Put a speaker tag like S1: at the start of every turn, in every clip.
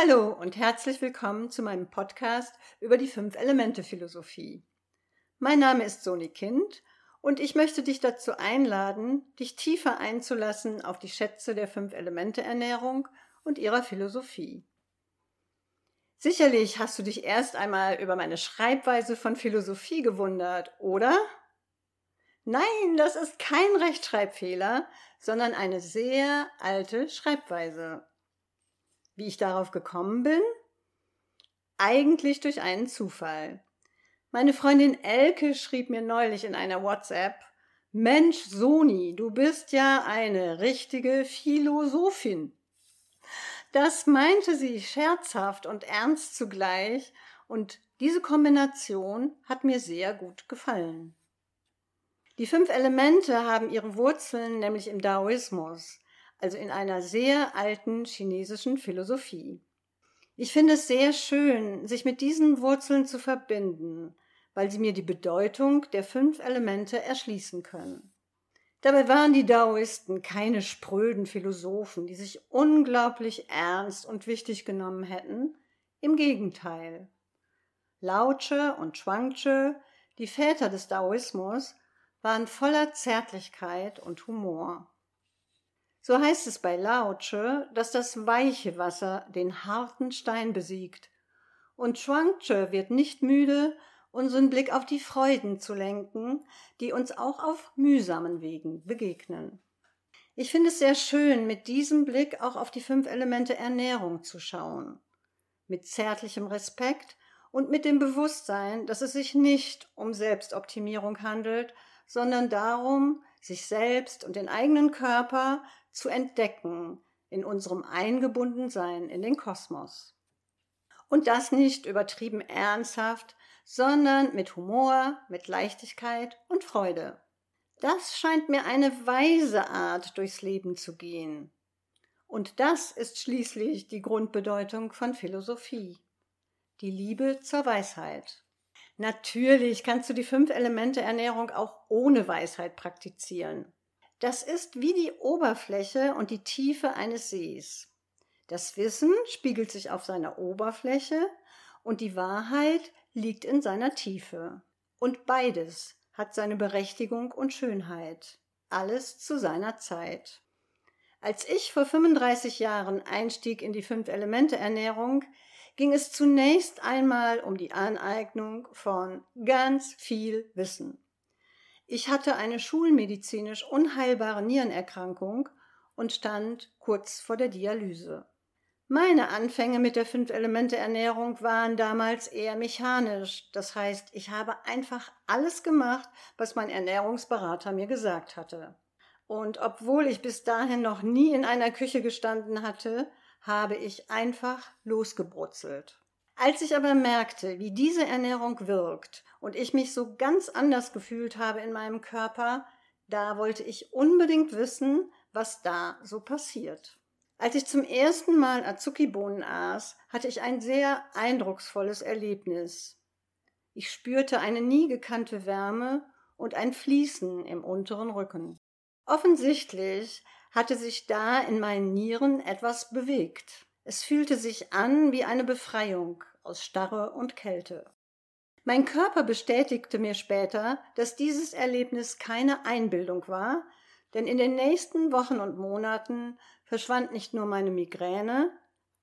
S1: Hallo und herzlich willkommen zu meinem Podcast über die Fünf-Elemente-Philosophie. Mein Name ist Soni Kind und ich möchte dich dazu einladen, dich tiefer einzulassen auf die Schätze der Fünf-Elemente-Ernährung und ihrer Philosophie. Sicherlich hast du dich erst einmal über meine Schreibweise von Philosophie gewundert, oder? Nein, das ist kein Rechtschreibfehler, sondern eine sehr alte Schreibweise. Wie ich darauf gekommen bin? Eigentlich durch einen Zufall. Meine Freundin Elke schrieb mir neulich in einer WhatsApp, Mensch, Soni, du bist ja eine richtige Philosophin. Das meinte sie scherzhaft und ernst zugleich, und diese Kombination hat mir sehr gut gefallen. Die fünf Elemente haben ihre Wurzeln nämlich im Daoismus, also in einer sehr alten chinesischen Philosophie. Ich finde es sehr schön, sich mit diesen Wurzeln zu verbinden, weil sie mir die Bedeutung der fünf Elemente erschließen können. Dabei waren die Daoisten keine spröden Philosophen, die sich unglaublich ernst und wichtig genommen hätten. Im Gegenteil. Lao Tse und Chuang-Tze, die Väter des Daoismus, waren voller Zärtlichkeit und Humor. So heißt es bei Lao Tse, dass das weiche Wasser den harten Stein besiegt. Und Chuang-Tze wird nicht müde, unseren Blick auf die Freuden zu lenken, die uns auch auf mühsamen Wegen begegnen. Ich finde es sehr schön, mit diesem Blick auch auf die fünf Elemente Ernährung zu schauen. Mit zärtlichem Respekt und mit dem Bewusstsein, dass es sich nicht um Selbstoptimierung handelt, sondern darum, sich selbst und den eigenen Körper zu entdecken in unserem Eingebundensein in den Kosmos. Und das nicht übertrieben ernsthaft, sondern mit Humor, mit Leichtigkeit und Freude. Das scheint mir eine weise Art, durchs Leben zu gehen. Und das ist schließlich die Grundbedeutung von Philosophie. Die Liebe zur Weisheit. Natürlich kannst du die fünf Elemente Ernährung auch ohne Weisheit praktizieren. Das ist wie die Oberfläche und die Tiefe eines Sees. Das Wissen spiegelt sich auf seiner Oberfläche und die Wahrheit liegt in seiner Tiefe. Und beides hat seine Berechtigung und Schönheit. Alles zu seiner Zeit. Als ich vor 35 Jahren einstieg in die Fünf-Elemente-Ernährung, ging es zunächst einmal um die Aneignung von ganz viel Wissen. Ich hatte eine schulmedizinisch unheilbare Nierenerkrankung und stand kurz vor der Dialyse. Meine Anfänge mit der Fünf-Elemente-Ernährung waren damals eher mechanisch. Das heißt, ich habe einfach alles gemacht, was mein Ernährungsberater mir gesagt hatte. Und obwohl ich bis dahin noch nie in einer Küche gestanden hatte, habe ich einfach losgebrutzelt. Als ich aber merkte, wie diese Ernährung wirkt und ich mich so ganz anders gefühlt habe in meinem Körper, da wollte ich unbedingt wissen, was da so passiert. Als ich zum ersten Mal Azuki-Bohnen aß, hatte ich ein sehr eindrucksvolles Erlebnis. Ich spürte eine nie gekannte Wärme und ein Fließen im unteren Rücken. Offensichtlich hatte sich da in meinen Nieren etwas bewegt. Es fühlte sich an wie eine Befreiung aus Starre und Kälte. Mein Körper bestätigte mir später, dass dieses Erlebnis keine Einbildung war, denn in den nächsten Wochen und Monaten verschwand nicht nur meine Migräne,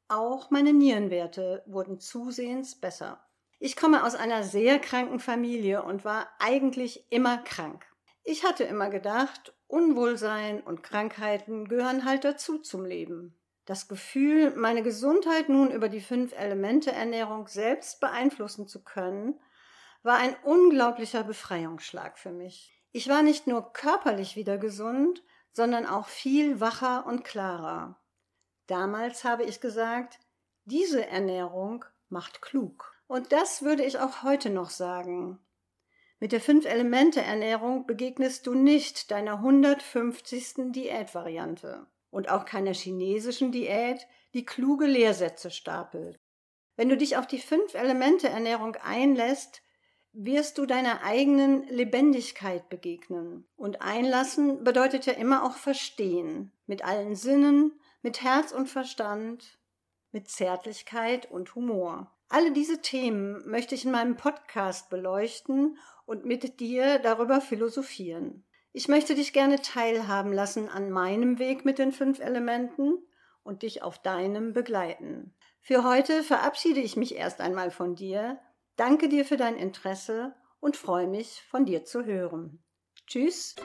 S1: auch meine Nierenwerte wurden zusehends besser. Ich komme aus einer sehr kranken Familie und war eigentlich immer krank. Ich hatte immer gedacht, Unwohlsein und Krankheiten gehören halt dazu zum Leben. Das Gefühl, meine Gesundheit nun über die Fünf-Elemente-Ernährung selbst beeinflussen zu können, war ein unglaublicher Befreiungsschlag für mich. Ich war nicht nur körperlich wieder gesund, sondern auch viel wacher und klarer. Damals habe ich gesagt, diese Ernährung macht klug. Und das würde ich auch heute noch sagen. Mit der Fünf-Elemente-Ernährung begegnest du nicht deiner 150. Diätvariante und auch keiner chinesischen Diät, die kluge Lehrsätze stapelt. Wenn du dich auf die Fünf-Elemente-Ernährung einlässt, wirst du deiner eigenen Lebendigkeit begegnen. Und einlassen bedeutet ja immer auch verstehen, mit allen Sinnen, mit Herz und Verstand, mit Zärtlichkeit und Humor. Alle diese Themen möchte ich in meinem Podcast beleuchten und mit dir darüber philosophieren. Ich möchte dich gerne teilhaben lassen an meinem Weg mit den fünf Elementen und dich auf deinem begleiten. Für heute verabschiede ich mich erst einmal von dir, danke dir für dein Interesse und freue mich, von dir zu hören. Tschüss.